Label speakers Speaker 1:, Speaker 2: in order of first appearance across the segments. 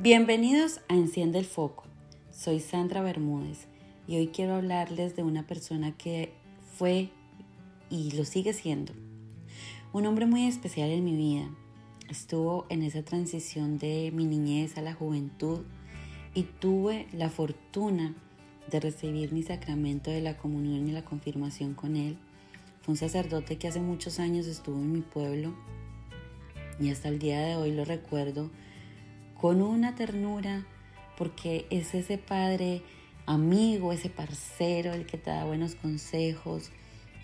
Speaker 1: Bienvenidos a Enciende el Foco. Soy Sandra Bermúdez y hoy quiero hablarles de una persona que fue y lo sigue siendo. Un hombre muy especial en mi vida. Estuvo en esa transición de mi niñez a la juventud y tuve la fortuna de recibir mi sacramento de la comunión y la confirmación con él. Fue un sacerdote que hace muchos años estuvo en mi pueblo y hasta el día de hoy lo recuerdo con una ternura porque es ese padre amigo, ese parcero, el que te da buenos consejos,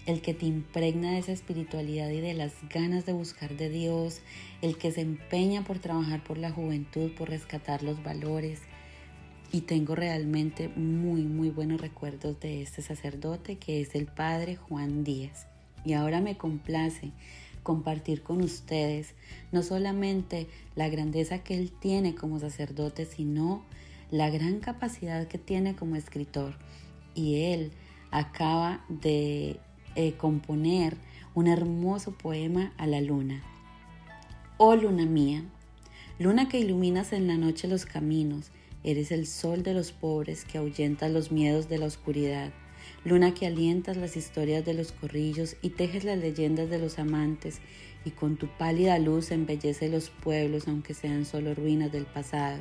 Speaker 1: el que te impregna de esa espiritualidad y de las ganas de buscar de Dios, el que se empeña por trabajar por la juventud, por rescatar los valores. Y tengo realmente muy, muy buenos recuerdos de este sacerdote que es el Padre Juan Díaz. Y ahora me complace compartir con ustedes no solamente la grandeza que él tiene como sacerdote, sino la gran capacidad que tiene como escritor. Y él acaba de eh, componer un hermoso poema a la luna. Oh luna mía, luna que iluminas en la noche los caminos, eres el sol de los pobres que ahuyentas los miedos de la oscuridad luna que alientas las historias de los corrillos y tejes las leyendas de los amantes, y con tu pálida luz embellece los pueblos aunque sean solo ruinas del pasado.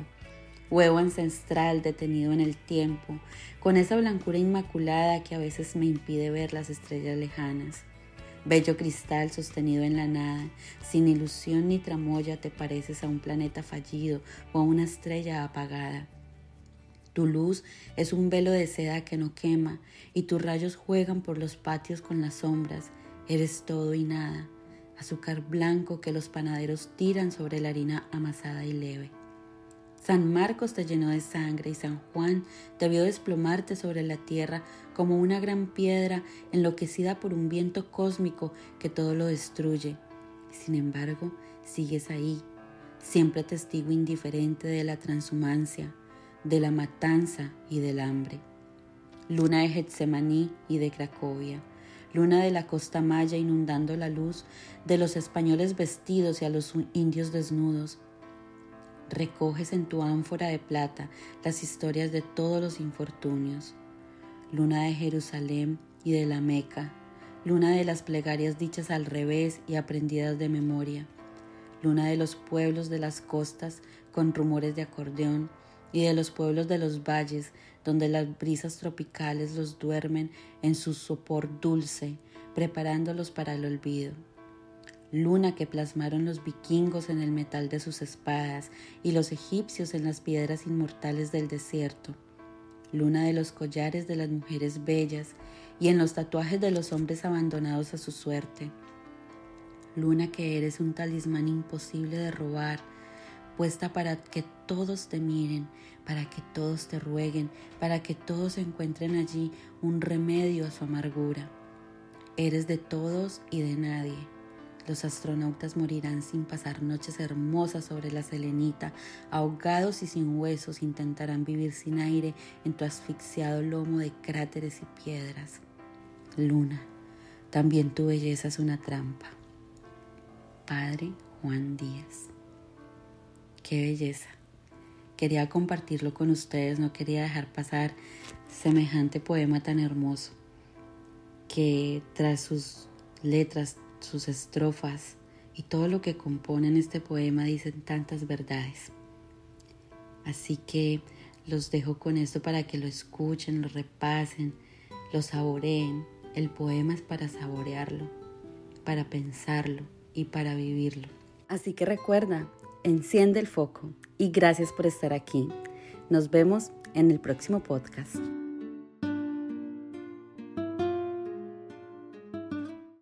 Speaker 1: Huevo ancestral detenido en el tiempo, con esa blancura inmaculada que a veces me impide ver las estrellas lejanas. Bello cristal sostenido en la nada, sin ilusión ni tramoya te pareces a un planeta fallido o a una estrella apagada. Tu luz es un velo de seda que no quema y tus rayos juegan por los patios con las sombras. Eres todo y nada, azúcar blanco que los panaderos tiran sobre la harina amasada y leve. San Marcos te llenó de sangre y San Juan te vio desplomarte sobre la tierra como una gran piedra enloquecida por un viento cósmico que todo lo destruye. Sin embargo, sigues ahí, siempre testigo indiferente de la transhumancia, de la matanza y del hambre. Luna de Getsemaní y de Cracovia, luna de la costa maya inundando la luz de los españoles vestidos y a los indios desnudos. Recoges en tu ánfora de plata las historias de todos los infortunios. Luna de Jerusalén y de la Meca, luna de las plegarias dichas al revés y aprendidas de memoria, luna de los pueblos de las costas con rumores de acordeón y de los pueblos de los valles, donde las brisas tropicales los duermen en su sopor dulce, preparándolos para el olvido. Luna que plasmaron los vikingos en el metal de sus espadas y los egipcios en las piedras inmortales del desierto. Luna de los collares de las mujeres bellas y en los tatuajes de los hombres abandonados a su suerte. Luna que eres un talismán imposible de robar, puesta para que todos te miren, para que todos te rueguen, para que todos encuentren allí un remedio a su amargura. Eres de todos y de nadie. Los astronautas morirán sin pasar noches hermosas sobre la selenita, ahogados y sin huesos intentarán vivir sin aire en tu asfixiado lomo de cráteres y piedras. Luna, también tu belleza es una trampa. Padre Juan Díaz. Qué belleza. Quería compartirlo con ustedes, no quería dejar pasar semejante poema tan hermoso que tras sus letras, sus estrofas y todo lo que componen este poema dicen tantas verdades. Así que los dejo con esto para que lo escuchen, lo repasen, lo saboreen. El poema es para saborearlo, para pensarlo y para vivirlo. Así que recuerda, enciende el foco y gracias por estar aquí. Nos vemos en el próximo podcast.